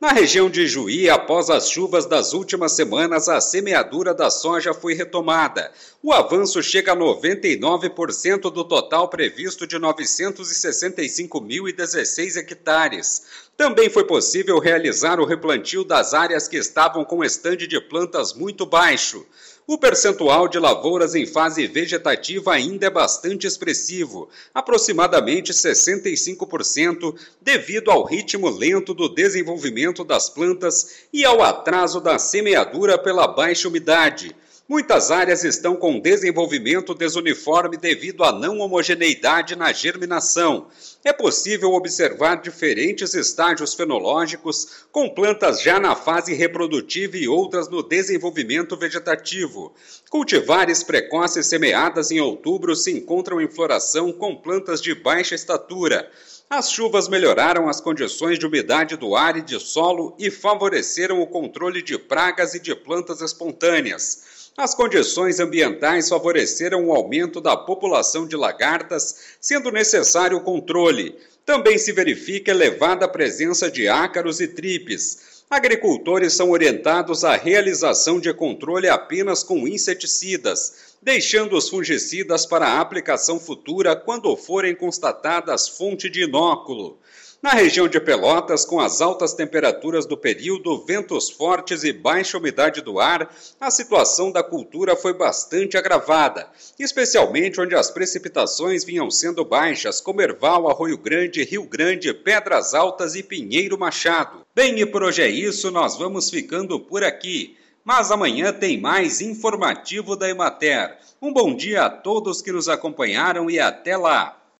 Na região de Juí, após as chuvas das últimas semanas, a semeadura da soja foi retomada. O avanço chega a 99% do total previsto de 965.016 hectares. Também foi possível realizar o replantio das áreas que estavam com estande de plantas muito baixo. O percentual de lavouras em fase vegetativa ainda é bastante expressivo, aproximadamente 65%, devido ao ritmo lento do desenvolvimento das plantas e ao atraso da semeadura pela baixa umidade. Muitas áreas estão com desenvolvimento desuniforme devido à não homogeneidade na germinação. É possível observar diferentes estágios fenológicos, com plantas já na fase reprodutiva e outras no desenvolvimento vegetativo. Cultivares precoces semeadas em outubro se encontram em floração com plantas de baixa estatura. As chuvas melhoraram as condições de umidade do ar e de solo e favoreceram o controle de pragas e de plantas espontâneas. As condições ambientais favoreceram o aumento da população de lagartas, sendo necessário o controle. Também se verifica elevada presença de ácaros e tripes. Agricultores são orientados à realização de controle apenas com inseticidas, deixando os fungicidas para aplicação futura quando forem constatadas fonte de inóculo. Na região de Pelotas, com as altas temperaturas do período, ventos fortes e baixa umidade do ar, a situação da cultura foi bastante agravada, especialmente onde as precipitações vinham sendo baixas, como Erval, Arroio Grande, Rio Grande, Pedras Altas e Pinheiro Machado. Bem, e por hoje é isso, nós vamos ficando por aqui. Mas amanhã tem mais informativo da Emater. Um bom dia a todos que nos acompanharam e até lá!